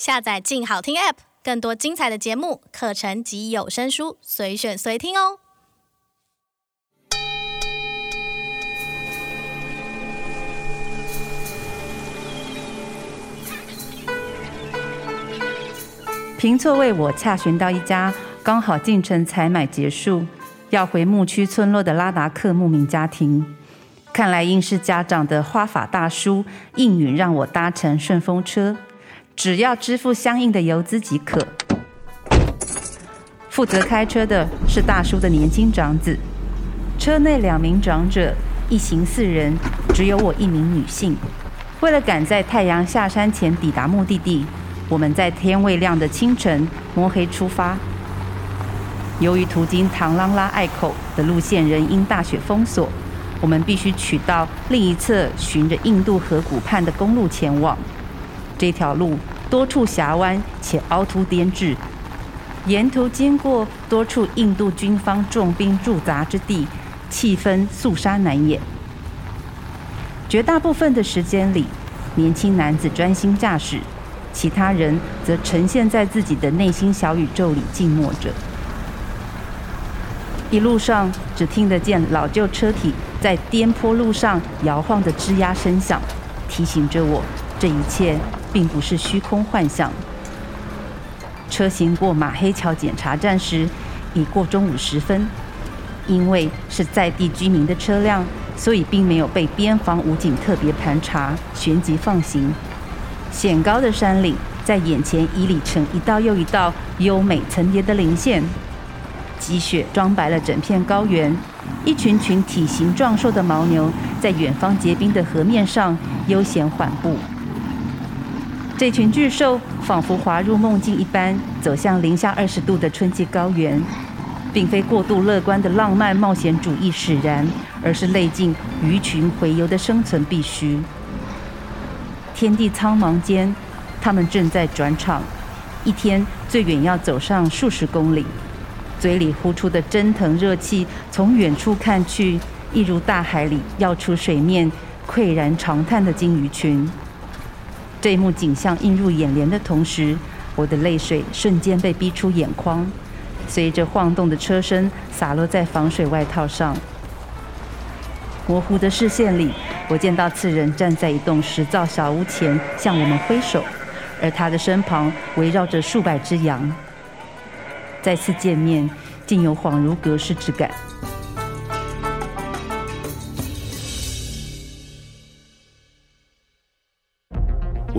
下载“静好听 ”App，更多精彩的节目、课程及有声书，随选随听哦。平错为我洽询到一家刚好进城采买结束，要回牧区村落的拉达克牧民家庭。看来应是家长的花法大叔应允让我搭乘顺风车，只要支付相应的油资即可。负责开车的是大叔的年轻长子，车内两名长者一行四人，只有我一名女性。为了赶在太阳下山前抵达目的地。我们在天未亮的清晨摸黑出发。由于途经唐朗拉隘口的路线仍因大雪封锁，我们必须取到另一侧，循着印度河谷畔的公路前往。这条路多处峡湾且凹凸颠致，沿途经过多处印度军方重兵驻扎之地，气氛肃杀难掩。绝大部分的时间里，年轻男子专心驾驶。其他人则呈现在自己的内心小宇宙里静默着。一路上只听得见老旧车体在颠簸路上摇晃的吱呀声响，提醒着我这一切并不是虚空幻象。车行过马黑桥检查站时，已过中午时分。因为是在地居民的车辆，所以并没有被边防武警特别盘查，旋即放行。险高的山岭在眼前已理成一道又一道优美层叠的零线，积雪装白了整片高原。一群群体型壮硕的牦牛在远方结冰的河面上悠闲缓步。这群巨兽仿佛滑入梦境一般，走向零下二十度的春季高原，并非过度乐观的浪漫冒险主义使然，而是累尽鱼群洄游的生存必须。天地苍茫间，他们正在转场，一天最远要走上数十公里，嘴里呼出的蒸腾热气，从远处看去，一如大海里跃出水面、喟然长叹的鲸鱼群。这一幕景象映入眼帘的同时，我的泪水瞬间被逼出眼眶，随着晃动的车身洒落在防水外套上。模糊的视线里，我见到次人站在一栋石造小屋前，向我们挥手，而他的身旁围绕着数百只羊。再次见面，竟有恍如隔世之感。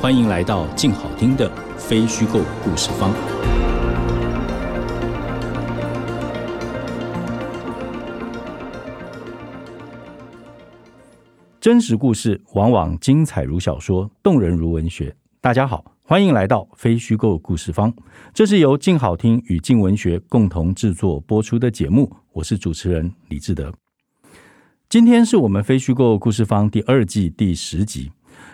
欢迎来到静好听的非虚构故事方。真实故事往往精彩如小说，动人如文学。大家好，欢迎来到非虚构故事方。这是由静好听与静文学共同制作播出的节目。我是主持人李志德。今天是我们非虚构故事方第二季第十集。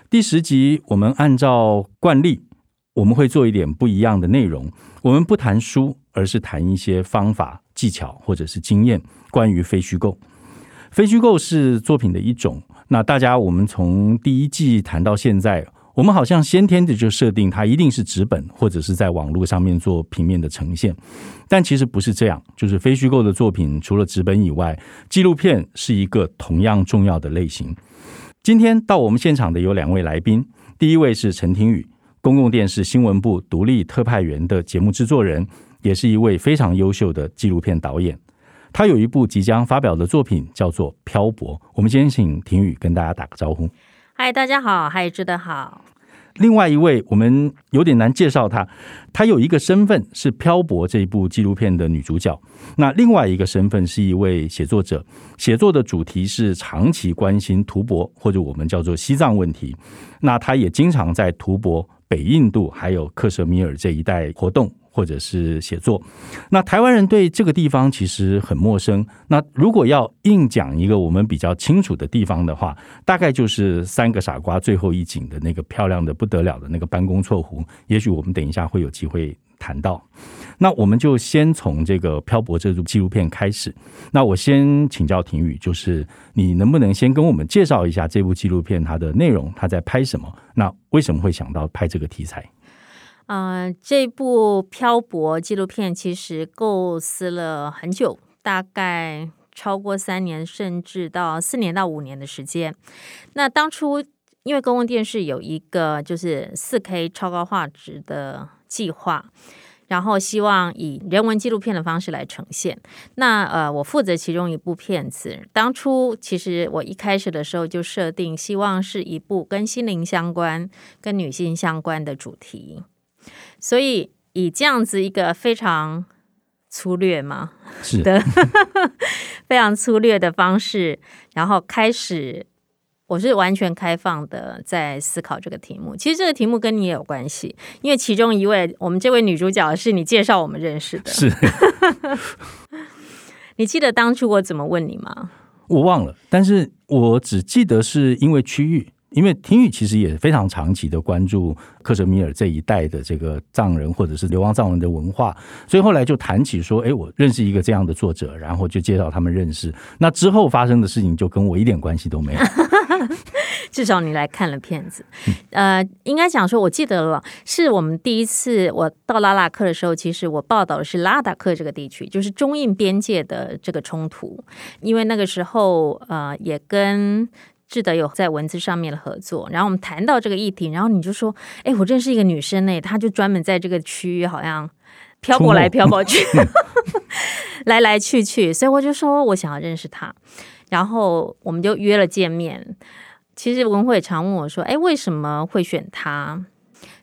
第十集，我们按照惯例，我们会做一点不一样的内容。我们不谈书，而是谈一些方法、技巧或者是经验，关于非虚构。非虚构是作品的一种。那大家，我们从第一季谈到现在，我们好像先天的就设定它一定是纸本，或者是在网络上面做平面的呈现。但其实不是这样，就是非虚构的作品，除了纸本以外，纪录片是一个同样重要的类型。今天到我们现场的有两位来宾，第一位是陈庭宇，公共电视新闻部独立特派员的节目制作人，也是一位非常优秀的纪录片导演。他有一部即将发表的作品叫做《漂泊》。我们先请庭宇跟大家打个招呼。嗨，大家好，嗨，志德好。另外一位，我们有点难介绍她。她有一个身份是《漂泊》这一部纪录片的女主角，那另外一个身份是一位写作者，写作的主题是长期关心图博或者我们叫做西藏问题。那她也经常在图博北印度还有克什米尔这一带活动。或者是写作，那台湾人对这个地方其实很陌生。那如果要硬讲一个我们比较清楚的地方的话，大概就是三个傻瓜最后一景的那个漂亮的不得了的那个班公错湖。也许我们等一下会有机会谈到。那我们就先从这个漂泊这部纪录片开始。那我先请教亭羽，就是你能不能先跟我们介绍一下这部纪录片它的内容，它在拍什么？那为什么会想到拍这个题材？呃，这部漂泊纪录片其实构思了很久，大概超过三年，甚至到四年到五年的时间。那当初因为公共电视有一个就是四 K 超高画质的计划，然后希望以人文纪录片的方式来呈现。那呃，我负责其中一部片子。当初其实我一开始的时候就设定，希望是一部跟心灵相关、跟女性相关的主题。所以以这样子一个非常粗略嘛，是的，非常粗略的方式，然后开始，我是完全开放的在思考这个题目。其实这个题目跟你也有关系，因为其中一位我们这位女主角是你介绍我们认识的，是。你记得当初我怎么问你吗？我忘了，但是我只记得是因为区域。因为亭羽其实也非常长期的关注克什米尔这一带的这个藏人或者是流亡藏人的文化，所以后来就谈起说，哎，我认识一个这样的作者，然后就介绍他们认识。那之后发生的事情就跟我一点关系都没有。至少你来看了片子，呃，应该讲说，我记得了，是我们第一次我到拉达克的时候，其实我报道的是拉达克这个地区，就是中印边界的这个冲突，因为那个时候呃也跟。志德有在文字上面的合作，然后我们谈到这个议题，然后你就说：“哎，我认识一个女生呢，她就专门在这个区域，好像漂泊来漂泊去，来来去去。”所以我就说我想要认识她，然后我们就约了见面。其实文慧常问我说：“哎，为什么会选她？”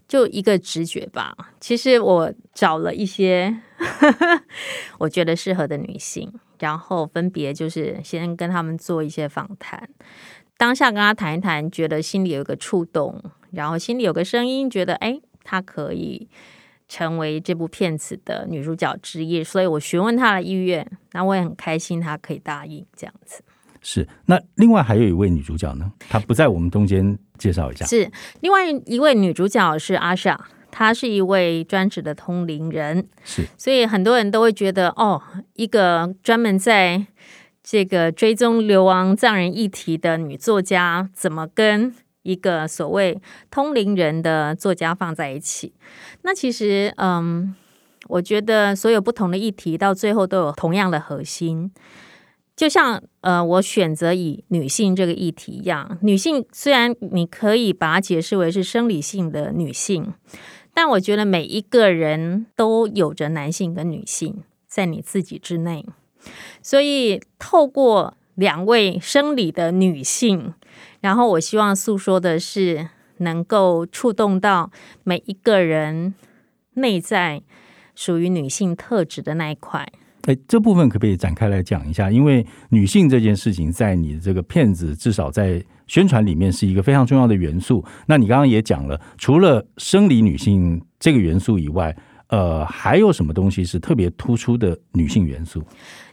就一个直觉吧。其实我找了一些 我觉得适合的女性，然后分别就是先跟他们做一些访谈。当下跟他谈一谈，觉得心里有一个触动，然后心里有个声音，觉得哎，她可以成为这部片子的女主角之一，所以我询问她的意愿，那我也很开心，她可以答应这样子。是，那另外还有一位女主角呢，她不在我们中间，介绍一下。是，另外一位女主角是阿莎，她是一位专职的通灵人，是，所以很多人都会觉得，哦，一个专门在。这个追踪流亡藏人议题的女作家，怎么跟一个所谓通灵人的作家放在一起？那其实，嗯，我觉得所有不同的议题到最后都有同样的核心。就像呃，我选择以女性这个议题一样，女性虽然你可以把它解释为是生理性的女性，但我觉得每一个人都有着男性跟女性在你自己之内。所以，透过两位生理的女性，然后我希望诉说的是能够触动到每一个人内在属于女性特质的那一块。哎，这部分可不可以展开来讲一下？因为女性这件事情，在你这个片子至少在宣传里面是一个非常重要的元素。那你刚刚也讲了，除了生理女性这个元素以外，呃，还有什么东西是特别突出的女性元素？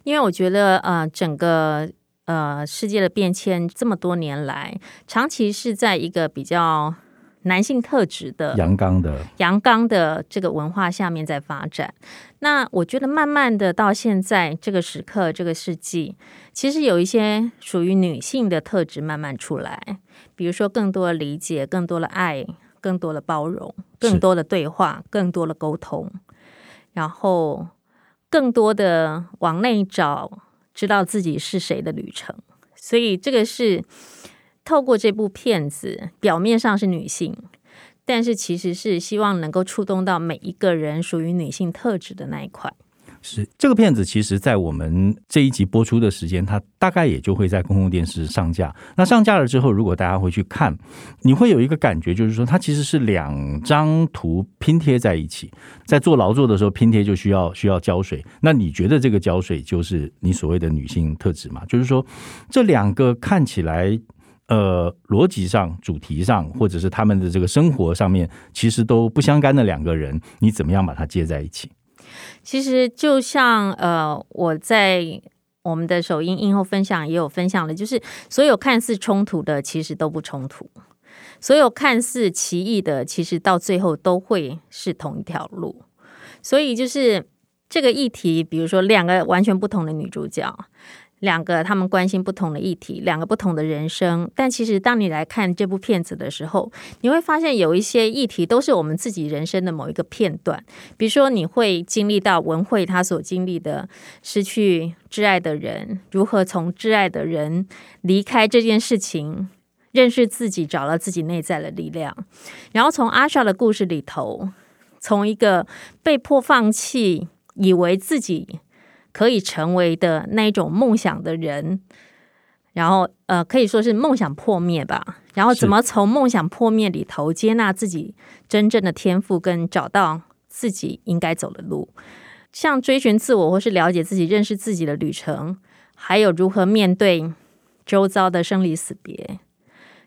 因为我觉得，呃，整个呃世界的变迁这么多年来，长期是在一个比较男性特质的阳刚的阳刚的这个文化下面在发展。那我觉得，慢慢的到现在这个时刻、这个世纪，其实有一些属于女性的特质慢慢出来，比如说更多的理解、更多的爱。更多的包容，更多的对话，更多的沟通，然后更多的往内找，知道自己是谁的旅程。所以这个是透过这部片子，表面上是女性，但是其实是希望能够触动到每一个人属于女性特质的那一块。是这个片子，其实，在我们这一集播出的时间，它大概也就会在公共电视上架。那上架了之后，如果大家回去看，你会有一个感觉，就是说，它其实是两张图拼贴在一起。在做劳作的时候，拼贴就需要需要胶水。那你觉得这个胶水就是你所谓的女性特质吗？就是说，这两个看起来呃逻辑上、主题上，或者是他们的这个生活上面，其实都不相干的两个人，你怎么样把它接在一起？其实就像呃，我在我们的首映映后分享也有分享了，就是所有看似冲突的，其实都不冲突。所有看似奇异的，其实到最后都会是同一条路。所以就是这个议题，比如说两个完全不同的女主角，两个他们关心不同的议题，两个不同的人生。但其实当你来看这部片子的时候，你会发现有一些议题都是我们自己人生的某一个片段。比如说，你会经历到文慧她所经历的失去挚爱的人，如何从挚爱的人离开这件事情。认识自己，找到自己内在的力量，然后从阿莎的故事里头，从一个被迫放弃，以为自己可以成为的那一种梦想的人，然后呃，可以说是梦想破灭吧。然后怎么从梦想破灭里头接纳自己真正的天赋，跟找到自己应该走的路，像追寻自我或是了解自己、认识自己的旅程，还有如何面对周遭的生离死别。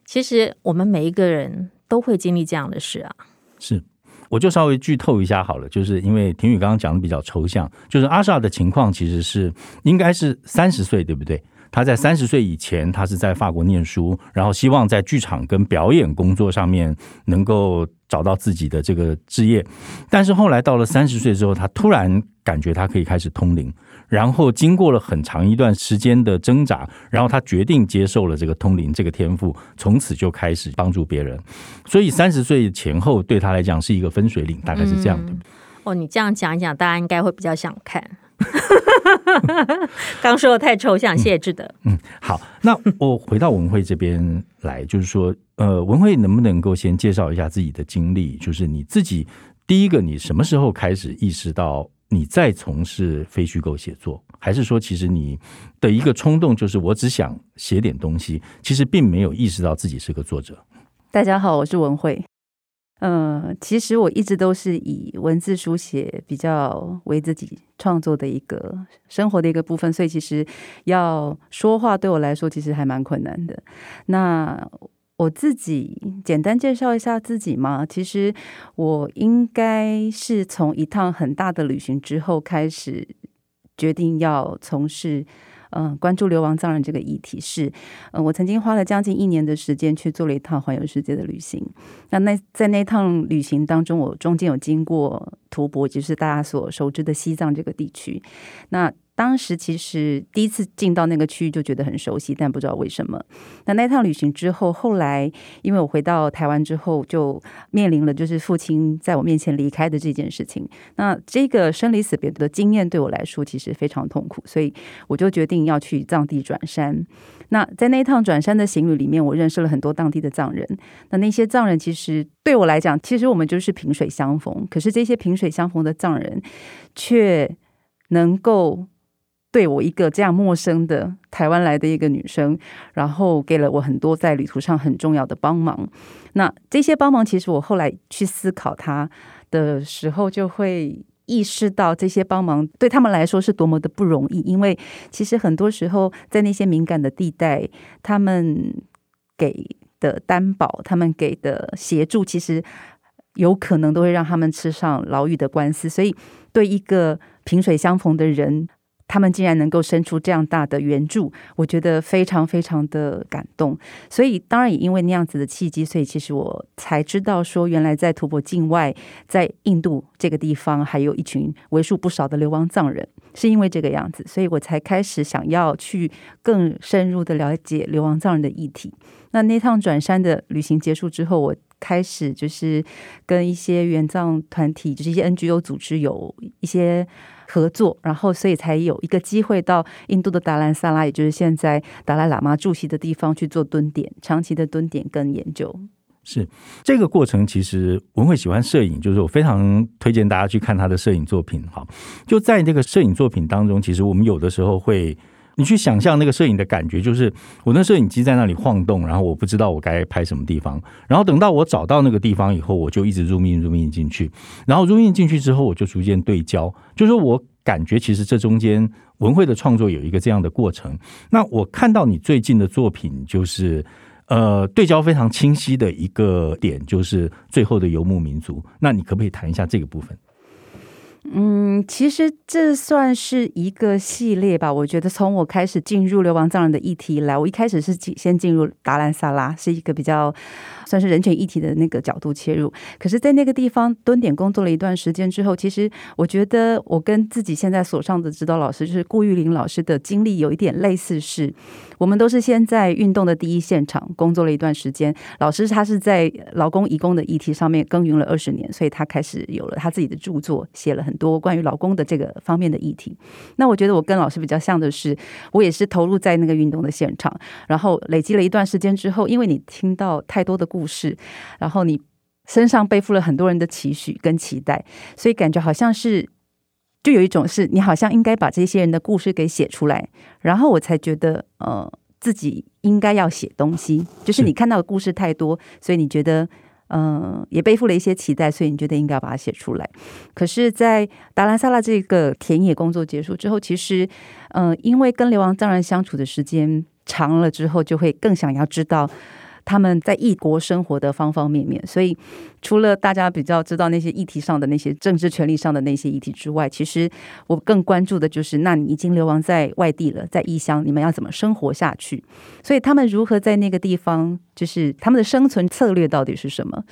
其实我们每一个人都会经历这样的事啊。是，我就稍微剧透一下好了，就是因为婷宇刚刚讲的比较抽象，就是阿萨的情况其实是应该是三十岁，对不对？他在三十岁以前，他是在法国念书，然后希望在剧场跟表演工作上面能够找到自己的这个职业，但是后来到了三十岁之后，他突然感觉他可以开始通灵。然后经过了很长一段时间的挣扎，然后他决定接受了这个通灵这个天赋，从此就开始帮助别人。所以三十岁前后对他来讲是一个分水岭，大概是这样的。嗯、哦，你这样讲一讲，大家应该会比较想看。刚说的太抽象，谢谢志德。嗯，好，那我回到文慧这边来，就是说，呃，文慧能不能够先介绍一下自己的经历？就是你自己第一个，你什么时候开始意识到？你再从事非虚构写作，还是说，其实你的一个冲动就是我只想写点东西，其实并没有意识到自己是个作者。大家好，我是文慧。嗯、其实我一直都是以文字书写比较为自己创作的一个生活的一个部分，所以其实要说话对我来说其实还蛮困难的。那我自己简单介绍一下自己嘛。其实我应该是从一趟很大的旅行之后开始决定要从事，嗯，关注流亡藏人这个议题。是，嗯，我曾经花了将近一年的时间去做了一趟环游世界的旅行。那那在那趟旅行当中，我中间有经过吐蕃，就是大家所熟知的西藏这个地区。那当时其实第一次进到那个区域就觉得很熟悉，但不知道为什么。那那趟旅行之后，后来因为我回到台湾之后，就面临了就是父亲在我面前离开的这件事情。那这个生离死别的经验对我来说其实非常痛苦，所以我就决定要去藏地转山。那在那一趟转山的行旅里面，我认识了很多当地的藏人。那那些藏人其实对我来讲，其实我们就是萍水相逢。可是这些萍水相逢的藏人，却能够。对我一个这样陌生的台湾来的一个女生，然后给了我很多在旅途上很重要的帮忙。那这些帮忙，其实我后来去思考它的时候，就会意识到这些帮忙对他们来说是多么的不容易。因为其实很多时候在那些敏感的地带，他们给的担保，他们给的协助，其实有可能都会让他们吃上牢狱的官司。所以，对一个萍水相逢的人，他们竟然能够伸出这样大的援助，我觉得非常非常的感动。所以，当然也因为那样子的契机，所以其实我才知道说，原来在吐蕃境外，在印度这个地方，还有一群为数不少的流亡藏人，是因为这个样子，所以我才开始想要去更深入的了解流亡藏人的议题。那那趟转山的旅行结束之后，我开始就是跟一些援藏团体，就是一些 NGO 组织有一些。合作，然后所以才有一个机会到印度的达兰萨拉，也就是现在达赖喇嘛住席的地方去做蹲点，长期的蹲点跟研究。是这个过程，其实文慧喜欢摄影，就是我非常推荐大家去看他的摄影作品。哈，就在这个摄影作品当中，其实我们有的时候会，你去想象那个摄影的感觉，就是我那摄影机在那里晃动，然后我不知道我该拍什么地方，然后等到我找到那个地方以后，我就一直 zoom in zoom in 进去，然后入镜进去之后，我就逐渐对焦，就是我感觉其实这中间文慧的创作有一个这样的过程。那我看到你最近的作品，就是呃，对焦非常清晰的一个点，就是最后的游牧民族。那你可不可以谈一下这个部分？嗯，其实这算是一个系列吧。我觉得从我开始进入流亡藏人的议题以来，我一开始是进先进入达兰萨拉，是一个比较算是人权议题的那个角度切入。可是，在那个地方蹲点工作了一段时间之后，其实我觉得我跟自己现在所上的指导老师，就是顾玉玲老师的经历有一点类似，是我们都是先在运动的第一现场工作了一段时间。老师他是在劳工移工的议题上面耕耘了二十年，所以他开始有了他自己的著作，写了很多关于劳工的这个方面的议题。那我觉得我跟老师比较像的是，我也是投入在那个运动的现场，然后累积了一段时间之后，因为你听到太多的故事，然后你身上背负了很多人的期许跟期待，所以感觉好像是。就有一种是你好像应该把这些人的故事给写出来，然后我才觉得呃自己应该要写东西。就是你看到的故事太多，所以你觉得嗯、呃、也背负了一些期待，所以你觉得应该要把它写出来。可是，在达兰萨拉这个田野工作结束之后，其实嗯、呃、因为跟流亡藏人相处的时间长了之后，就会更想要知道。他们在异国生活的方方面面，所以除了大家比较知道那些议题上的那些政治权利上的那些议题之外，其实我更关注的就是，那你已经流亡在外地了，在异乡，你们要怎么生活下去？所以他们如何在那个地方，就是他们的生存策略到底是什么？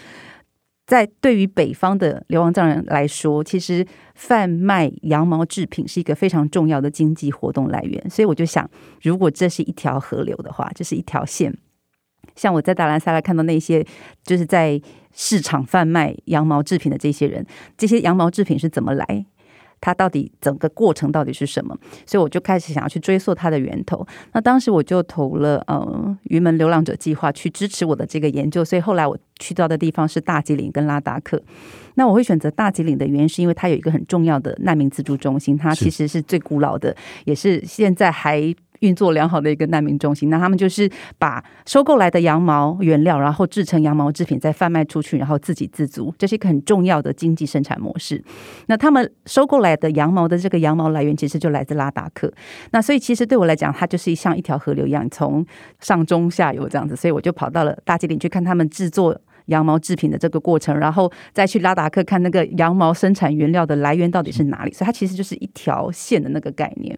在对于北方的流亡藏人来说，其实贩卖羊毛制品是一个非常重要的经济活动来源。所以我就想，如果这是一条河流的话，这是一条线。像我在达兰萨拉看到那些，就是在市场贩卖羊毛制品的这些人，这些羊毛制品是怎么来？它到底整个过程到底是什么？所以我就开始想要去追溯它的源头。那当时我就投了呃云门流浪者计划去支持我的这个研究。所以后来我去到的地方是大吉岭跟拉达克。那我会选择大吉岭的原因是因为它有一个很重要的难民自助中心，它其实是最古老的，也是现在还。运作良好的一个难民中心，那他们就是把收购来的羊毛原料，然后制成羊毛制品，再贩卖出去，然后自给自足，这是一个很重要的经济生产模式。那他们收购来的羊毛的这个羊毛来源，其实就来自拉达克。那所以其实对我来讲，它就是像一条河流一样，从上中下游这样子。所以我就跑到了大吉岭去看他们制作羊毛制品的这个过程，然后再去拉达克看那个羊毛生产原料的来源到底是哪里。所以它其实就是一条线的那个概念。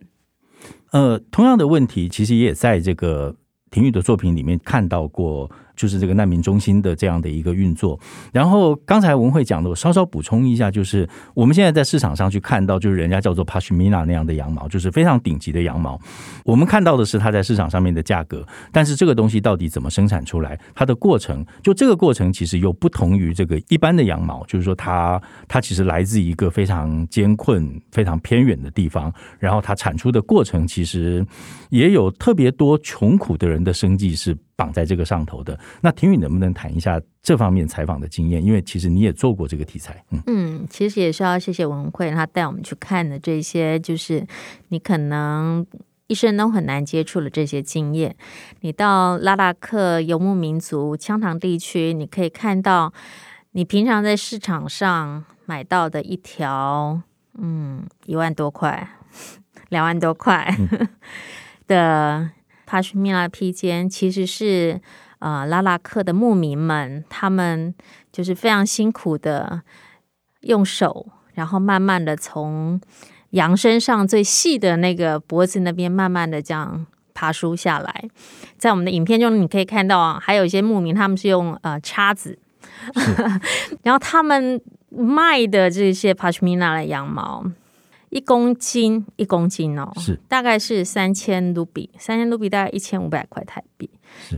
呃，同样的问题，其实也在这个廷玉的作品里面看到过。就是这个难民中心的这样的一个运作。然后刚才文慧讲的，我稍稍补充一下，就是我们现在在市场上去看到，就是人家叫做 Pashmina 那样的羊毛，就是非常顶级的羊毛。我们看到的是它在市场上面的价格，但是这个东西到底怎么生产出来，它的过程，就这个过程其实又不同于这个一般的羊毛，就是说它它其实来自一个非常艰困、非常偏远的地方，然后它产出的过程其实也有特别多穷苦的人的生计是。绑在这个上头的。那婷宇能不能谈一下这方面采访的经验？因为其实你也做过这个题材。嗯嗯，其实也是要谢谢文慧，他带我们去看的这些，就是你可能一生都很难接触的这些经验。你到拉达克游牧民族羌塘地区，你可以看到你平常在市场上买到的一条，嗯，一万多块、两万多块 的。帕什米拉披肩其实是呃拉拉克的牧民们，他们就是非常辛苦的用手，然后慢慢的从羊身上最细的那个脖子那边，慢慢的这样爬梳下来。在我们的影片中，你可以看到啊，还有一些牧民他们是用呃叉子，然后他们卖的这些帕什米纳的羊毛。一公斤，一公斤哦，是大概是三千卢比，三千卢比大概一千五百块台币。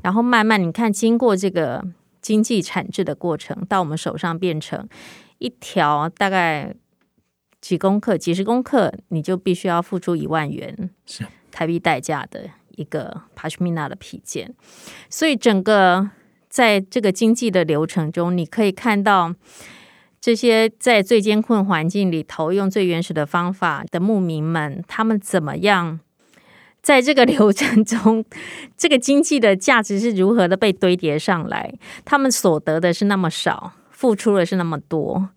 然后慢慢你看，经过这个经济产制的过程，到我们手上变成一条大概几公克、几十公克，你就必须要付出一万元台币代价的一个帕什米娜的皮件。所以整个在这个经济的流程中，你可以看到。这些在最艰困环境里头，用最原始的方法的牧民们，他们怎么样在这个流程中，这个经济的价值是如何的被堆叠上来？他们所得的是那么少，付出的是那么多，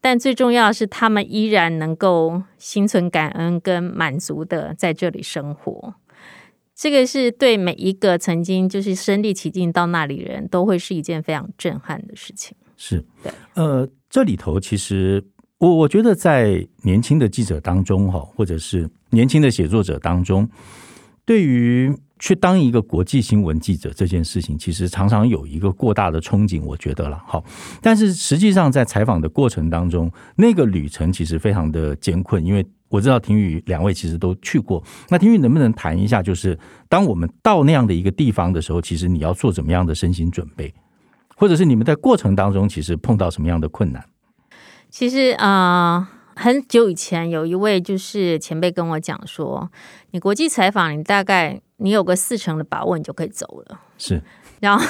但最重要的是，他们依然能够心存感恩跟满足的在这里生活。这个是对每一个曾经就是身历其境到那里人都会是一件非常震撼的事情。是，对，呃，这里头其实我我觉得在年轻的记者当中哈，或者是年轻的写作者当中，对于去当一个国际新闻记者这件事情，其实常常有一个过大的憧憬，我觉得了好，但是实际上在采访的过程当中，那个旅程其实非常的艰困，因为我知道廷宇两位其实都去过，那廷宇能不能谈一下，就是当我们到那样的一个地方的时候，其实你要做怎么样的身心准备？或者是你们在过程当中其实碰到什么样的困难？其实啊、呃，很久以前有一位就是前辈跟我讲说，你国际采访，你大概你有个四成的把握，你就可以走了。是，然后。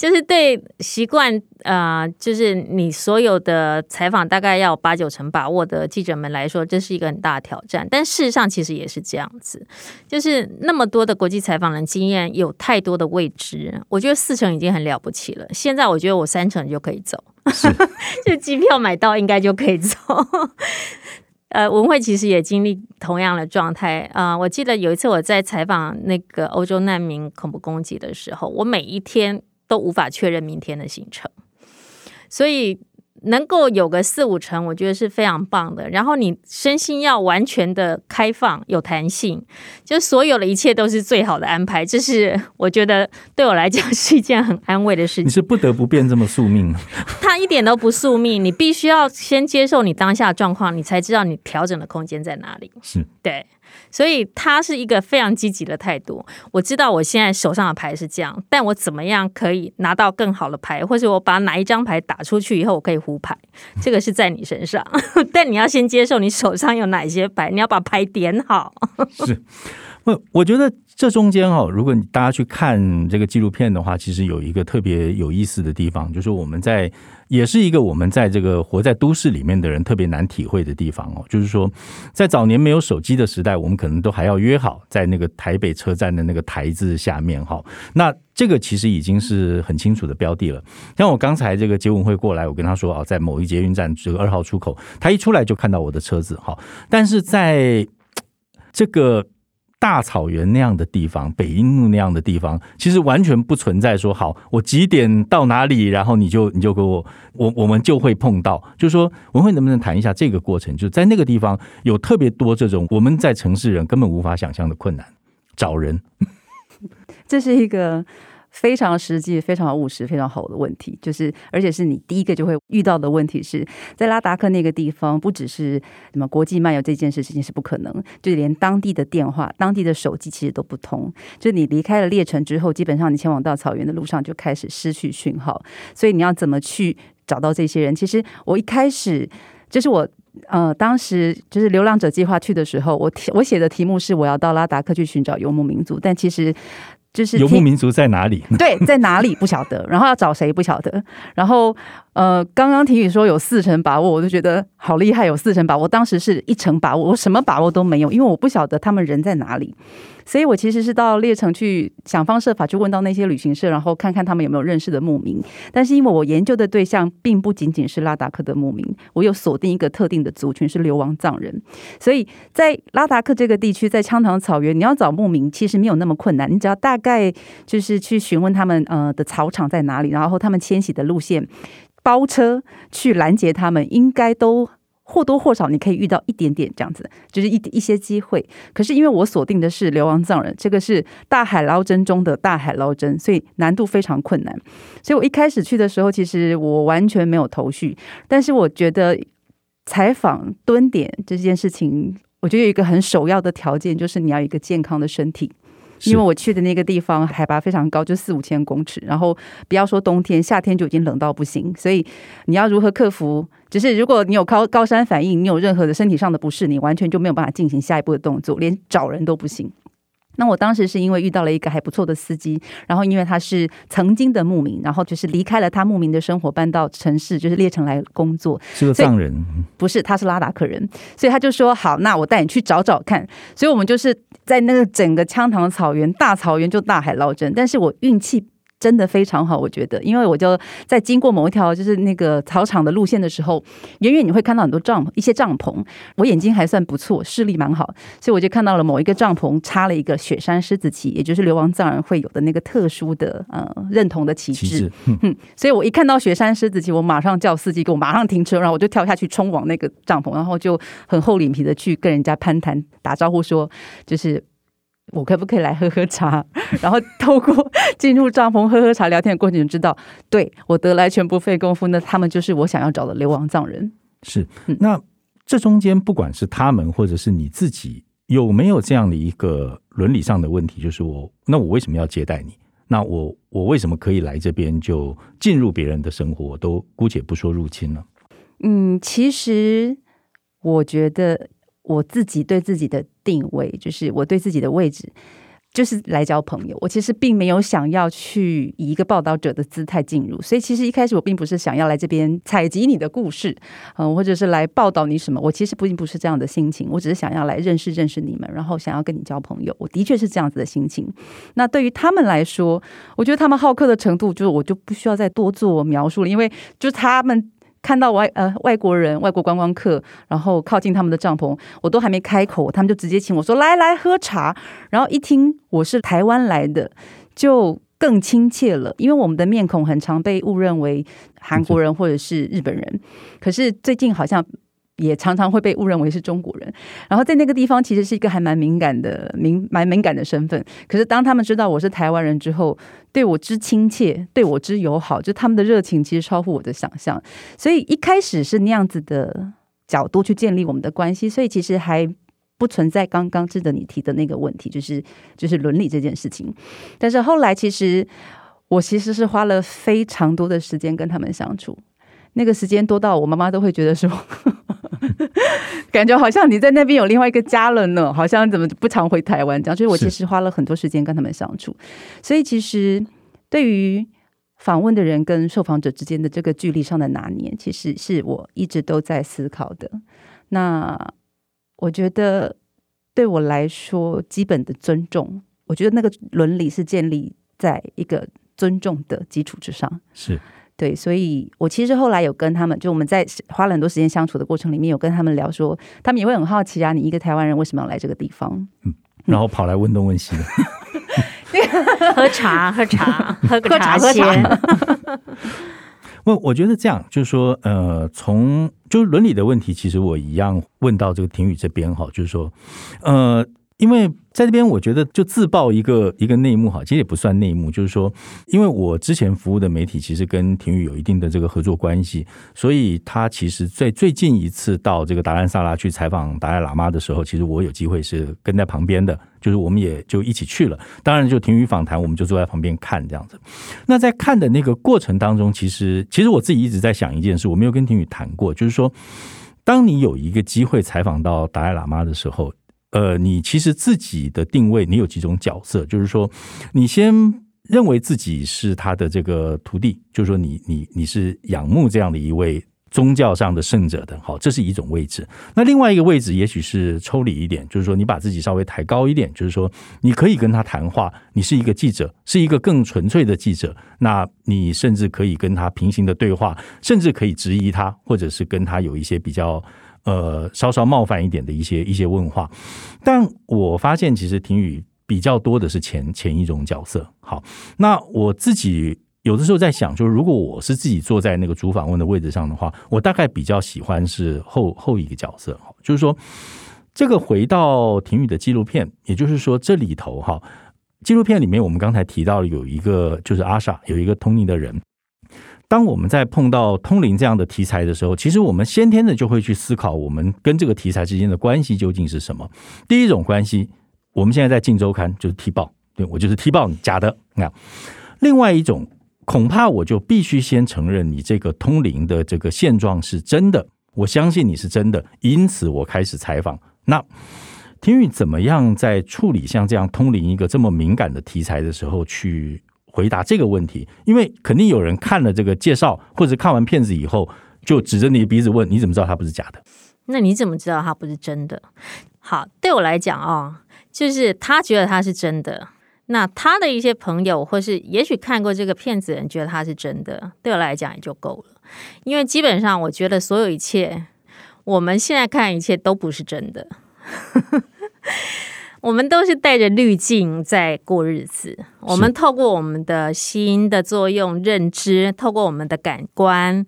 就是对习惯啊、呃，就是你所有的采访大概要八九成把握的记者们来说，这是一个很大的挑战。但事实上，其实也是这样子，就是那么多的国际采访人经验，有太多的未知。我觉得四成已经很了不起了。现在我觉得我三成就可以走，就机票买到应该就可以走。呃，文慧其实也经历同样的状态啊、呃。我记得有一次我在采访那个欧洲难民恐怖攻击的时候，我每一天。都无法确认明天的行程，所以能够有个四五成，我觉得是非常棒的。然后你身心要完全的开放、有弹性，就所有的一切都是最好的安排。这是我觉得对我来讲是一件很安慰的事情。你是不得不变这么宿命？他一点都不宿命，你必须要先接受你当下状况，你才知道你调整的空间在哪里。是对。所以他是一个非常积极的态度。我知道我现在手上的牌是这样，但我怎么样可以拿到更好的牌，或者我把哪一张牌打出去以后，我可以胡牌，这个是在你身上。但你要先接受你手上有哪些牌，你要把牌点好。是，我我觉得这中间哈，如果大家去看这个纪录片的话，其实有一个特别有意思的地方，就是我们在。也是一个我们在这个活在都市里面的人特别难体会的地方哦，就是说，在早年没有手机的时代，我们可能都还要约好在那个台北车站的那个台子下面哈。那这个其实已经是很清楚的标的了。像我刚才这个接吻会过来，我跟他说啊，在某一捷运站这个二号出口，他一出来就看到我的车子哈。但是在这个。大草原那样的地方，北印度那样的地方，其实完全不存在说好，我几点到哪里，然后你就你就给我，我我们就会碰到。就是说，文慧能不能谈一下这个过程？就在那个地方有特别多这种我们在城市人根本无法想象的困难，找人。这是一个。非常实际、非常务实、非常好的问题，就是而且是你第一个就会遇到的问题是，在拉达克那个地方，不只是什么国际漫游这件事情是不可能，就连当地的电话、当地的手机其实都不通。就你离开了列城之后，基本上你前往到草原的路上就开始失去讯号，所以你要怎么去找到这些人？其实我一开始就是我呃，当时就是流浪者计划去的时候，我我写的题目是我要到拉达克去寻找游牧民族，但其实。就是游牧民族在哪里？对，在哪里不晓得，然后要找谁不晓得，然后呃，刚刚婷宇说有四成把握，我就觉得好厉害，有四成把握。当时是一成把握，我什么把握都没有，因为我不晓得他们人在哪里。所以我其实是到列城去想方设法去问到那些旅行社，然后看看他们有没有认识的牧民。但是因为我研究的对象并不仅仅是拉达克的牧民，我有锁定一个特定的族群是流亡藏人。所以在拉达克这个地区，在羌塘草原，你要找牧民其实没有那么困难，你只要大概就是去询问他们呃的草场在哪里，然后他们迁徙的路线，包车去拦截他们，应该都。或多或少你可以遇到一点点这样子，就是一一些机会。可是因为我锁定的是流亡藏人，这个是大海捞针中的大海捞针，所以难度非常困难。所以我一开始去的时候，其实我完全没有头绪。但是我觉得采访蹲点这件事情，我觉得有一个很首要的条件，就是你要一个健康的身体。因为我去的那个地方海拔非常高，就四五千公尺，然后不要说冬天，夏天就已经冷到不行。所以你要如何克服？只是如果你有高高山反应，你有任何的身体上的不适，你完全就没有办法进行下一步的动作，连找人都不行。那我当时是因为遇到了一个还不错的司机，然后因为他是曾经的牧民，然后就是离开了他牧民的生活，搬到城市，就是列城来工作。是个藏人？不是，他是拉达克人，所以他就说好，那我带你去找找看。所以我们就是在那个整个羌塘草原，大草原就大海捞针，但是我运气真的非常好，我觉得，因为我就在经过某一条就是那个草场的路线的时候，远远你会看到很多帐篷，一些帐篷，我眼睛还算不错，视力蛮好，所以我就看到了某一个帐篷插了一个雪山狮子旗，也就是流亡藏人会有的那个特殊的呃认同的旗帜。嗯，所以我一看到雪山狮子旗，我马上叫司机给我马上停车，然后我就跳下去冲往那个帐篷，然后就很厚脸皮的去跟人家攀谈打招呼说，就是。我可不可以来喝喝茶？然后透过 进入帐篷喝喝茶聊天的过程，就知道，对，我得来全不费工夫。那他们就是我想要找的流亡藏人。是，那这中间不管是他们或者是你自己，有没有这样的一个伦理上的问题？就是我，那我为什么要接待你？那我我为什么可以来这边就进入别人的生活？都姑且不说入侵了。嗯，其实我觉得。我自己对自己的定位，就是我对自己的位置，就是来交朋友。我其实并没有想要去以一个报道者的姿态进入，所以其实一开始我并不是想要来这边采集你的故事，嗯，或者是来报道你什么。我其实并不是这样的心情，我只是想要来认识认识你们，然后想要跟你交朋友。我的确是这样子的心情。那对于他们来说，我觉得他们好客的程度，就是我就不需要再多做描述了，因为就他们。看到外呃外国人、外国观光客，然后靠近他们的帐篷，我都还没开口，他们就直接请我说来来喝茶。然后一听我是台湾来的，就更亲切了，因为我们的面孔很常被误认为韩国人或者是日本人，可是最近好像。也常常会被误认为是中国人，然后在那个地方其实是一个还蛮敏感的、敏蛮敏感的身份。可是当他们知道我是台湾人之后，对我之亲切，对我之友好，就他们的热情其实超乎我的想象。所以一开始是那样子的角度去建立我们的关系，所以其实还不存在刚刚值得你提的那个问题，就是就是伦理这件事情。但是后来其实我其实是花了非常多的时间跟他们相处，那个时间多到我妈妈都会觉得说。感觉好像你在那边有另外一个家了呢，好像怎么不常回台湾这样。所以我其实花了很多时间跟他们相处，所以其实对于访问的人跟受访者之间的这个距离上的拿捏，其实是我一直都在思考的。那我觉得对我来说，基本的尊重，我觉得那个伦理是建立在一个尊重的基础之上。是。对，所以我其实后来有跟他们，就我们在花了很多时间相处的过程里面，有跟他们聊说，他们也会很好奇啊，你一个台湾人为什么要来这个地方？嗯，然后跑来问东问西的，喝茶喝茶喝个茶先。我我觉得这样就是说，呃，从就是伦理的问题，其实我一样问到这个婷宇这边哈，就是说，呃。因为在这边，我觉得就自曝一个一个内幕哈，其实也不算内幕，就是说，因为我之前服务的媒体其实跟廷宇有一定的这个合作关系，所以他其实在最近一次到这个达兰萨拉去采访达赖喇嘛的时候，其实我有机会是跟在旁边的，就是我们也就一起去了。当然，就廷宇访谈，我们就坐在旁边看这样子。那在看的那个过程当中，其实其实我自己一直在想一件事，我没有跟廷宇谈过，就是说，当你有一个机会采访到达赖喇嘛的时候。呃，你其实自己的定位，你有几种角色，就是说，你先认为自己是他的这个徒弟，就是说你，你你是仰慕这样的一位宗教上的圣者的，好，这是一种位置。那另外一个位置，也许是抽离一点，就是说，你把自己稍微抬高一点，就是说，你可以跟他谈话，你是一个记者，是一个更纯粹的记者，那你甚至可以跟他平行的对话，甚至可以质疑他，或者是跟他有一些比较。呃，稍稍冒犯一点的一些一些问话，但我发现其实婷宇比较多的是前前一种角色。好，那我自己有的时候在想，就是如果我是自己坐在那个主访问的位置上的话，我大概比较喜欢是后后一个角色。就是说，这个回到婷宇的纪录片，也就是说这里头哈，纪录片里面我们刚才提到有一个就是阿莎，有一个通灵的人。当我们在碰到通灵这样的题材的时候，其实我们先天的就会去思考，我们跟这个题材之间的关系究竟是什么？第一种关系，我们现在在镜周刊就是踢爆，对，我就是踢爆你假的。那另外一种，恐怕我就必须先承认你这个通灵的这个现状是真的，我相信你是真的，因此我开始采访。那婷宇怎么样在处理像这样通灵一个这么敏感的题材的时候去？回答这个问题，因为肯定有人看了这个介绍，或者看完片子以后，就指着你的鼻子问：“你怎么知道它不是假的？”那你怎么知道它不是真的？好，对我来讲啊、哦，就是他觉得它是真的，那他的一些朋友，或是也许看过这个片子的人，觉得他是真的，对我来讲也就够了。因为基本上，我觉得所有一切，我们现在看一切都不是真的。我们都是带着滤镜在过日子。我们透过我们的心的作用、认知，透过我们的感官，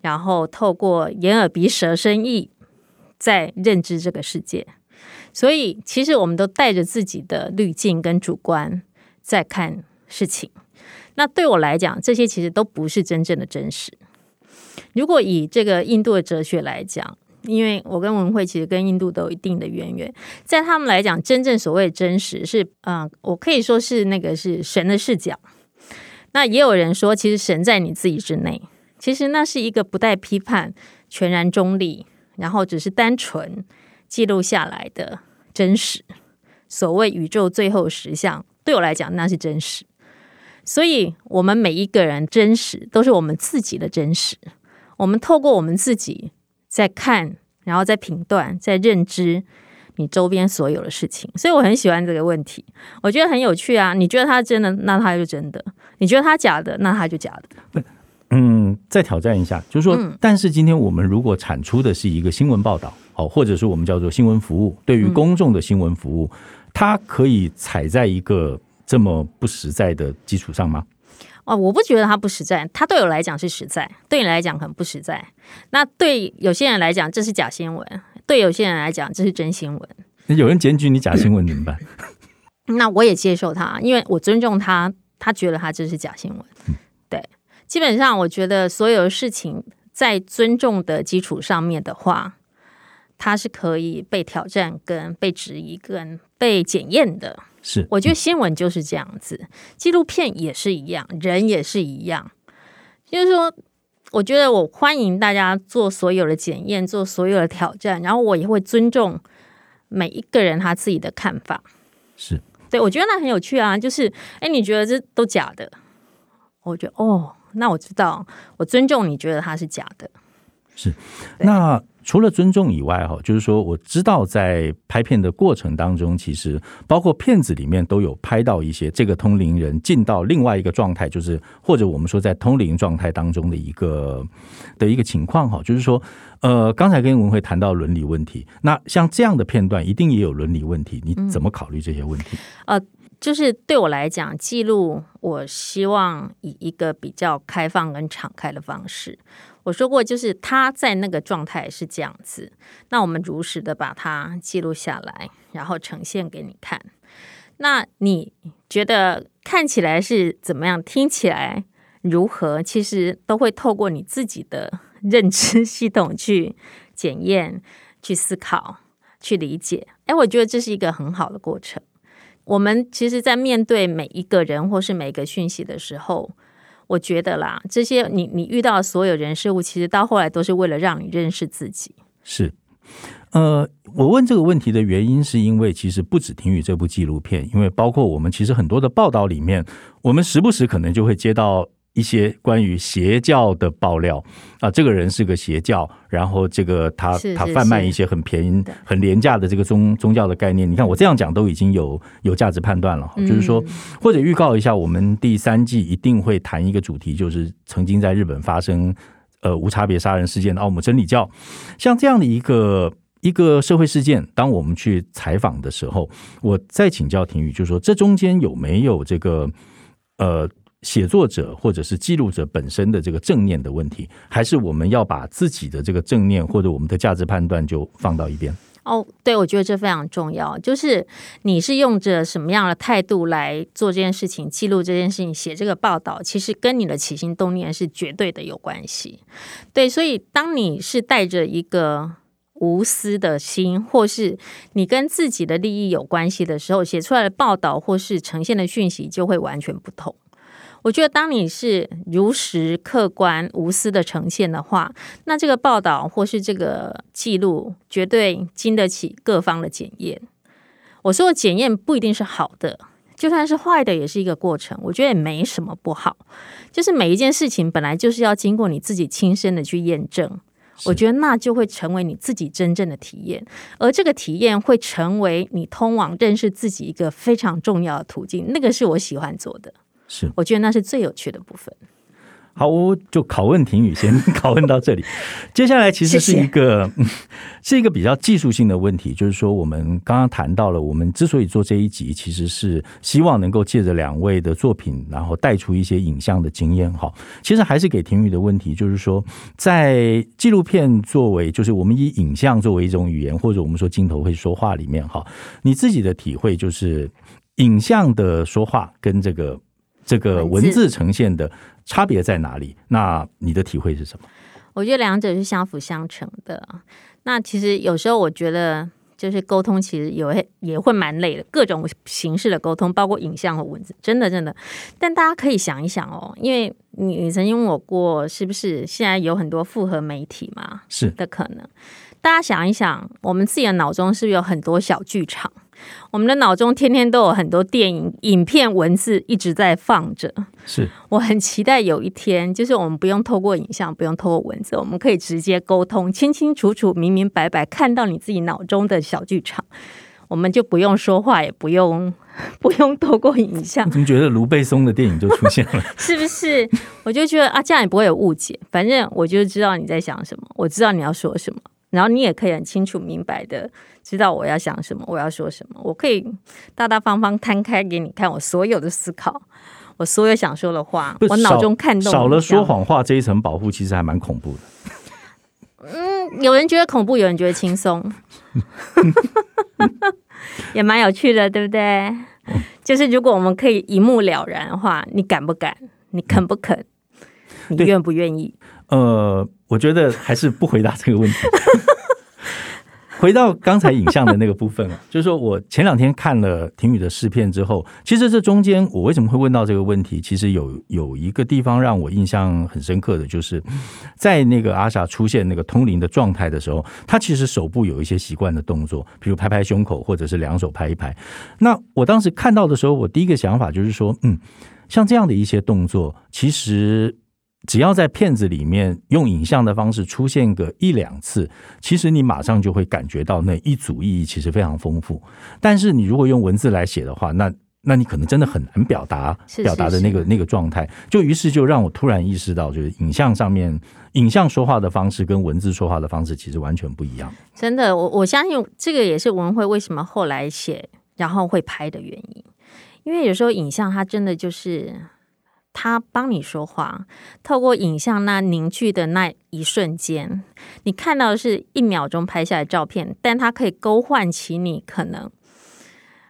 然后透过眼耳鼻舌身意，在认知这个世界。所以，其实我们都带着自己的滤镜跟主观在看事情。那对我来讲，这些其实都不是真正的真实。如果以这个印度的哲学来讲，因为我跟文慧其实跟印度都有一定的渊源，在他们来讲，真正所谓真实是，嗯、我可以说是那个是神的视角。那也有人说，其实神在你自己之内。其实那是一个不带批判、全然中立，然后只是单纯记录下来的。真实，所谓宇宙最后实相，对我来讲那是真实。所以，我们每一个人真实都是我们自己的真实。我们透过我们自己在看，然后在评断，在认知你周边所有的事情。所以，我很喜欢这个问题，我觉得很有趣啊。你觉得它真的，那它就真的；你觉得它假的，那它就假的。嗯，再挑战一下，就是说，嗯、但是今天我们如果产出的是一个新闻报道。好，或者是我们叫做新闻服务，对于公众的新闻服务，嗯、它可以踩在一个这么不实在的基础上吗？哦，我不觉得它不实在，它对我来讲是实在，对你来讲很不实在。那对有些人来讲，这是假新闻；对有些人来讲，这是真新闻。有人检举你假新闻怎么办？那我也接受他，因为我尊重他，他觉得他这是假新闻。嗯、对，基本上我觉得所有事情在尊重的基础上面的话。它是可以被挑战、跟被质疑、跟被检验的。是，我觉得新闻就是这样子，纪录片也是一样，人也是一样。就是说，我觉得我欢迎大家做所有的检验，做所有的挑战，然后我也会尊重每一个人他自己的看法。是，对，我觉得那很有趣啊。就是，哎，你觉得这都假的？我觉得，哦，那我知道，我尊重你觉得它是假的。是，那。除了尊重以外，哈，就是说，我知道在拍片的过程当中，其实包括片子里面都有拍到一些这个通灵人进到另外一个状态，就是或者我们说在通灵状态当中的一个的一个情况，哈，就是说，呃，刚才跟文慧谈到伦理问题，那像这样的片段一定也有伦理问题，你怎么考虑这些问题？呃，就是对我来讲，记录我希望以一个比较开放跟敞开的方式。我说过，就是他在那个状态是这样子，那我们如实的把它记录下来，然后呈现给你看。那你觉得看起来是怎么样？听起来如何？其实都会透过你自己的认知系统去检验、去思考、去理解。哎，我觉得这是一个很好的过程。我们其实，在面对每一个人或是每一个讯息的时候，我觉得啦，这些你你遇到的所有人事物，其实到后来都是为了让你认识自己。是，呃，我问这个问题的原因，是因为其实不止听雨这部纪录片，因为包括我们其实很多的报道里面，我们时不时可能就会接到。一些关于邪教的爆料啊，这个人是个邪教，然后这个他他贩卖一些很便宜、很廉价的这个宗宗教的概念。你看我这样讲都已经有有价值判断了，就是说，或者预告一下，我们第三季一定会谈一个主题，就是曾经在日本发生呃无差别杀人事件的奥姆真理教，像这样的一个一个社会事件，当我们去采访的时候，我再请教廷宇，就是说这中间有没有这个呃。写作者或者是记录者本身的这个正念的问题，还是我们要把自己的这个正念或者我们的价值判断就放到一边？哦，对，我觉得这非常重要。就是你是用着什么样的态度来做这件事情，记录这件事情，写这个报道，其实跟你的起心动念是绝对的有关系。对，所以当你是带着一个无私的心，或是你跟自己的利益有关系的时候，写出来的报道或是呈现的讯息就会完全不同。我觉得，当你是如实、客观、无私的呈现的话，那这个报道或是这个记录，绝对经得起各方的检验。我说的检验不一定是好的，就算是坏的，也是一个过程。我觉得也没什么不好，就是每一件事情本来就是要经过你自己亲身的去验证，我觉得那就会成为你自己真正的体验，而这个体验会成为你通往认识自己一个非常重要的途径。那个是我喜欢做的，是我觉得那是最有趣的部分。好，我就拷问婷雨，先 拷问到这里。接下来其实是一个谢谢 是一个比较技术性的问题，就是说我们刚刚谈到了，我们之所以做这一集，其实是希望能够借着两位的作品，然后带出一些影像的经验。哈，其实还是给婷雨的问题，就是说，在纪录片作为，就是我们以影像作为一种语言，或者我们说镜头会说话里面，哈，你自己的体会就是影像的说话跟这个这个文字呈现的。差别在哪里？那你的体会是什么？我觉得两者是相辅相成的。那其实有时候我觉得，就是沟通其实有也会蛮累的，各种形式的沟通，包括影像和文字，真的真的。但大家可以想一想哦，因为你你曾经问我过，是不是现在有很多复合媒体嘛？是的，可能。大家想一想，我们自己的脑中是不是有很多小剧场？我们的脑中天天都有很多电影、影片、文字一直在放着。是我很期待有一天，就是我们不用透过影像，不用透过文字，我们可以直接沟通，清清楚楚、明明白白看到你自己脑中的小剧场，我们就不用说话，也不用 不用透过影像。怎么觉得卢贝松的电影就出现了？是不是？我就觉得啊，这样也不会有误解。反正我就知道你在想什么，我知道你要说什么。然后你也可以很清楚明白的知道我要想什么，我要说什么。我可以大大方方摊开给你看我所有的思考，我所有想说的话，我脑中看到少了说谎话这一层保护，其实还蛮恐怖的。嗯，有人觉得恐怖，有人觉得轻松，也蛮有趣的，对不对？就是如果我们可以一目了然的话，你敢不敢？你肯不肯？你愿不愿意？呃，我觉得还是不回答这个问题。回到刚才影像的那个部分啊，就是说我前两天看了婷雨的试片之后，其实这中间我为什么会问到这个问题？其实有有一个地方让我印象很深刻的就是，在那个阿莎出现那个通灵的状态的时候，他其实手部有一些习惯的动作，比如拍拍胸口，或者是两手拍一拍。那我当时看到的时候，我第一个想法就是说，嗯，像这样的一些动作，其实。只要在片子里面用影像的方式出现个一两次，其实你马上就会感觉到那一组意义其实非常丰富。但是你如果用文字来写的话，那那你可能真的很难表达表达的那个那个状态。就于是就让我突然意识到，就是影像上面影像说话的方式跟文字说话的方式其实完全不一样。真的，我我相信这个也是文慧为什么后来写然后会拍的原因，因为有时候影像它真的就是。他帮你说话，透过影像那凝聚的那一瞬间，你看到的是一秒钟拍下来的照片，但它可以勾唤起你可能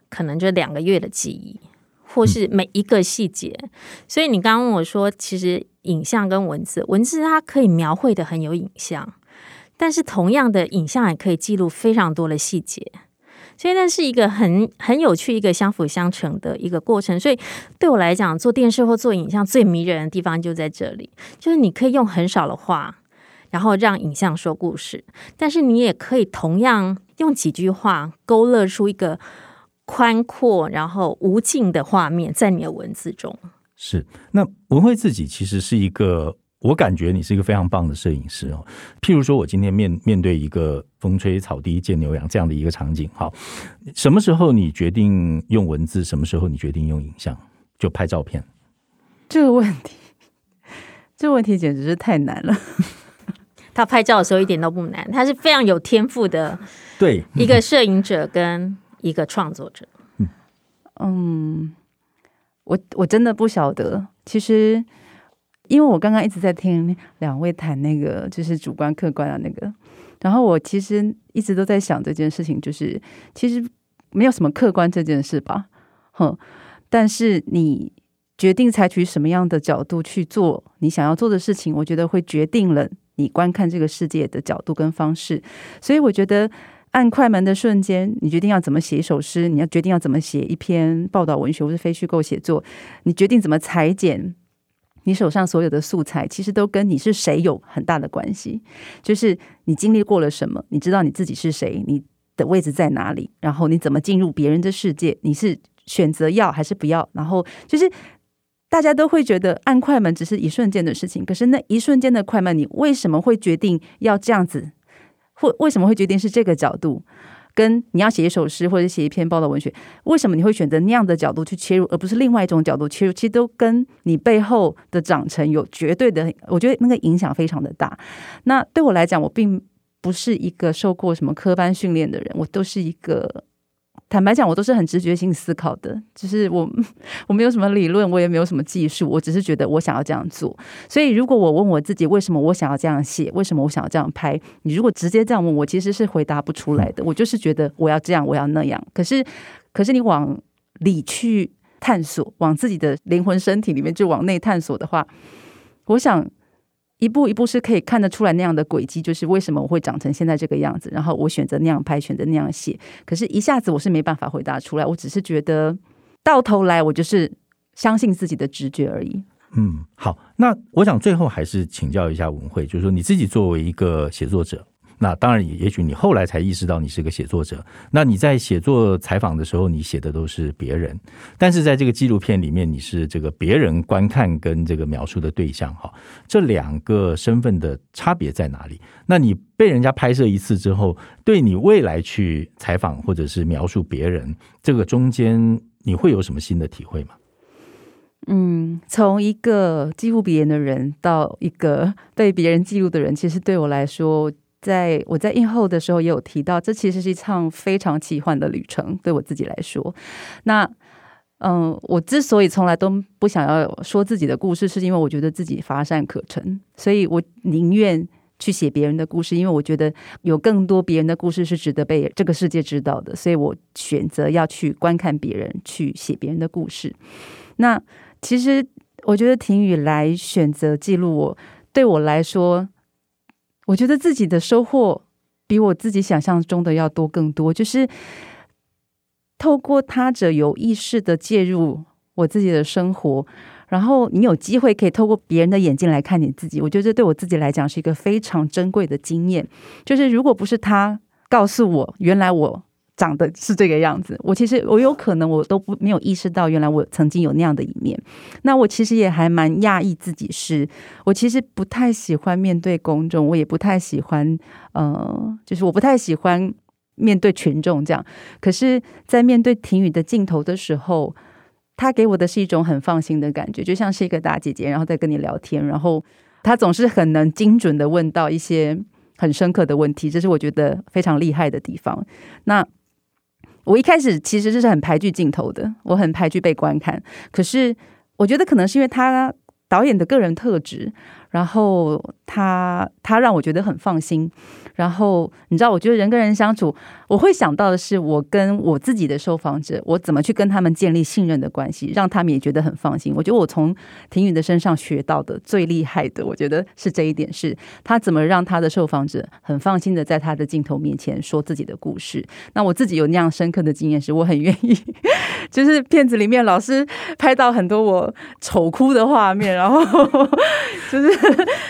可能就两个月的记忆，或是每一个细节。所以你刚刚问我说，其实影像跟文字，文字它可以描绘的很有影像，但是同样的影像也可以记录非常多的细节。所以那是一个很很有趣、一个相辅相成的一个过程。所以对我来讲，做电视或做影像最迷人的地方就在这里，就是你可以用很少的话，然后让影像说故事，但是你也可以同样用几句话勾勒出一个宽阔然后无尽的画面在你的文字中。是，那文慧自己其实是一个。我感觉你是一个非常棒的摄影师哦。譬如说，我今天面面对一个风吹草低见牛羊这样的一个场景，好，什么时候你决定用文字？什么时候你决定用影像？就拍照片？这个问题，这个问题简直是太难了。他拍照的时候一点都不难，他是非常有天赋的，对，一个摄影者跟一个创作者。嗯，嗯，我我真的不晓得，其实。因为我刚刚一直在听两位谈那个，就是主观客观的那个，然后我其实一直都在想这件事情，就是其实没有什么客观这件事吧，哼。但是你决定采取什么样的角度去做你想要做的事情，我觉得会决定了你观看这个世界的角度跟方式。所以我觉得按快门的瞬间，你决定要怎么写一首诗，你要决定要怎么写一篇报道文学或是非虚构写作，你决定怎么裁剪。你手上所有的素材，其实都跟你是谁有很大的关系。就是你经历过了什么，你知道你自己是谁，你的位置在哪里，然后你怎么进入别人的世界，你是选择要还是不要。然后就是大家都会觉得按快门只是一瞬间的事情，可是那一瞬间的快门，你为什么会决定要这样子？或为什么会决定是这个角度？跟你要写一首诗或者写一篇报道文学，为什么你会选择那样的角度去切入，而不是另外一种角度切入？其实都跟你背后的长成有绝对的，我觉得那个影响非常的大。那对我来讲，我并不是一个受过什么科班训练的人，我都是一个。坦白讲，我都是很直觉性思考的，就是我我没有什么理论，我也没有什么技术，我只是觉得我想要这样做。所以，如果我问我自己为什么我想要这样写，为什么我想要这样拍，你如果直接这样问我，其实是回答不出来的。我就是觉得我要这样，我要那样。可是，可是你往里去探索，往自己的灵魂身体里面就往内探索的话，我想。一步一步是可以看得出来那样的轨迹，就是为什么我会长成现在这个样子，然后我选择那样拍，选择那样写。可是，一下子我是没办法回答出来。我只是觉得，到头来我就是相信自己的直觉而已。嗯，好，那我想最后还是请教一下文慧，就是说你自己作为一个写作者。那当然，也也许你后来才意识到你是个写作者。那你在写作采访的时候，你写的都是别人，但是在这个纪录片里面，你是这个别人观看跟这个描述的对象。哈，这两个身份的差别在哪里？那你被人家拍摄一次之后，对你未来去采访或者是描述别人，这个中间你会有什么新的体会吗？嗯，从一个记录别人的人到一个被别人记录的人，其实对我来说。在我在映后的时候也有提到，这其实是一场非常奇幻的旅程，对我自己来说。那嗯，我之所以从来都不想要说自己的故事，是因为我觉得自己乏善可陈，所以我宁愿去写别人的故事，因为我觉得有更多别人的故事是值得被这个世界知道的，所以我选择要去观看别人，去写别人的故事。那其实我觉得庭宇来选择记录我，对我来说。我觉得自己的收获比我自己想象中的要多更多，就是透过他者有意识的介入我自己的生活，然后你有机会可以透过别人的眼睛来看你自己。我觉得这对我自己来讲是一个非常珍贵的经验。就是如果不是他告诉我，原来我。长得是这个样子，我其实我有可能我都不没有意识到，原来我曾经有那样的一面。那我其实也还蛮讶异自己是，我其实不太喜欢面对公众，我也不太喜欢，呃，就是我不太喜欢面对群众这样。可是，在面对庭宇的镜头的时候，他给我的是一种很放心的感觉，就像是一个大姐姐，然后在跟你聊天，然后他总是很能精准的问到一些很深刻的问题，这是我觉得非常厉害的地方。那。我一开始其实是很排拒镜头的，我很排拒被观看。可是我觉得可能是因为他导演的个人特质。然后他他让我觉得很放心。然后你知道，我觉得人跟人相处，我会想到的是，我跟我自己的受访者，我怎么去跟他们建立信任的关系，让他们也觉得很放心。我觉得我从庭宇的身上学到的最厉害的，我觉得是这一点，是他怎么让他的受访者很放心的在他的镜头面前说自己的故事。那我自己有那样深刻的经验，是我很愿意，就是片子里面老师拍到很多我丑哭的画面，然后 就是。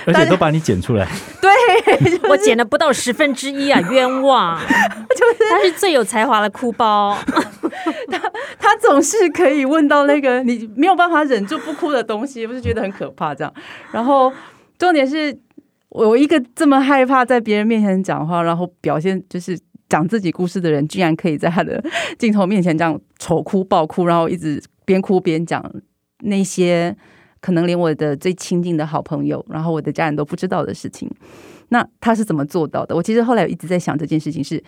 而且都把你剪出来，对、就是、我剪了不到十分之一啊，冤枉！就是他是最有才华的哭包，他他总是可以问到那个你没有办法忍住不哭的东西，不是觉得很可怕这样。然后重点是我一个这么害怕在别人面前讲话，然后表现就是讲自己故事的人，居然可以在他的镜头面前这样丑哭爆哭，然后一直边哭边讲那些。可能连我的最亲近的好朋友，然后我的家人都不知道的事情，那他是怎么做到的？我其实后来一直在想这件事情是，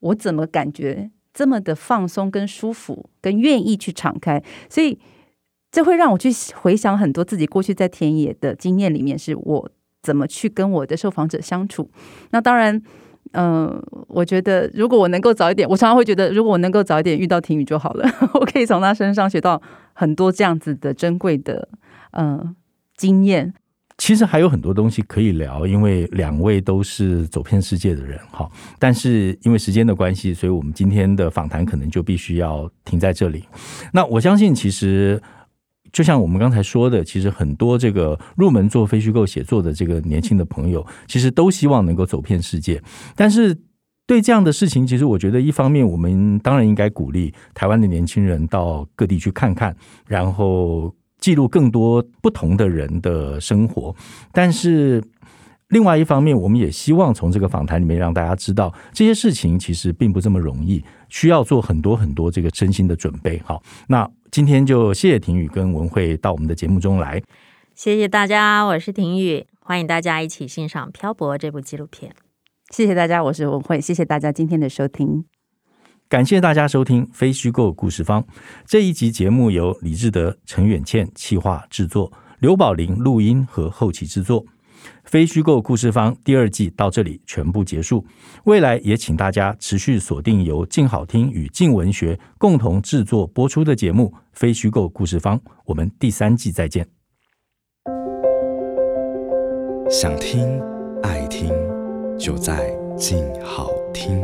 我怎么感觉这么的放松、跟舒服、跟愿意去敞开，所以这会让我去回想很多自己过去在田野的经验里面，是我怎么去跟我的受访者相处。那当然，嗯、我觉得如果我能够早一点，我常常会觉得，如果我能够早一点遇到婷宇就好了，我可以从他身上学到很多这样子的珍贵的。嗯，经验其实还有很多东西可以聊，因为两位都是走遍世界的人哈。但是因为时间的关系，所以我们今天的访谈可能就必须要停在这里。那我相信，其实就像我们刚才说的，其实很多这个入门做非虚构写作的这个年轻的朋友，其实都希望能够走遍世界。但是对这样的事情，其实我觉得一方面，我们当然应该鼓励台湾的年轻人到各地去看看，然后。记录更多不同的人的生活。但是另外一方面，我们也希望从这个访谈里面让大家知道，这些事情其实并不这么容易，需要做很多很多这个身心的准备。好，那今天就谢谢婷宇跟文慧到我们的节目中来。谢谢大家，我是婷宇，欢迎大家一起欣赏《漂泊》这部纪录片。谢谢大家，我是文慧，谢谢大家今天的收听。感谢大家收听《非虚构故事方》这一集节目，由李志德、陈远倩企划制作，刘宝林录音和后期制作。《非虚构故事方》第二季到这里全部结束。未来也请大家持续锁定由静好听与静文学共同制作播出的节目《非虚构故事方》。我们第三季再见。想听爱听，就在静好听。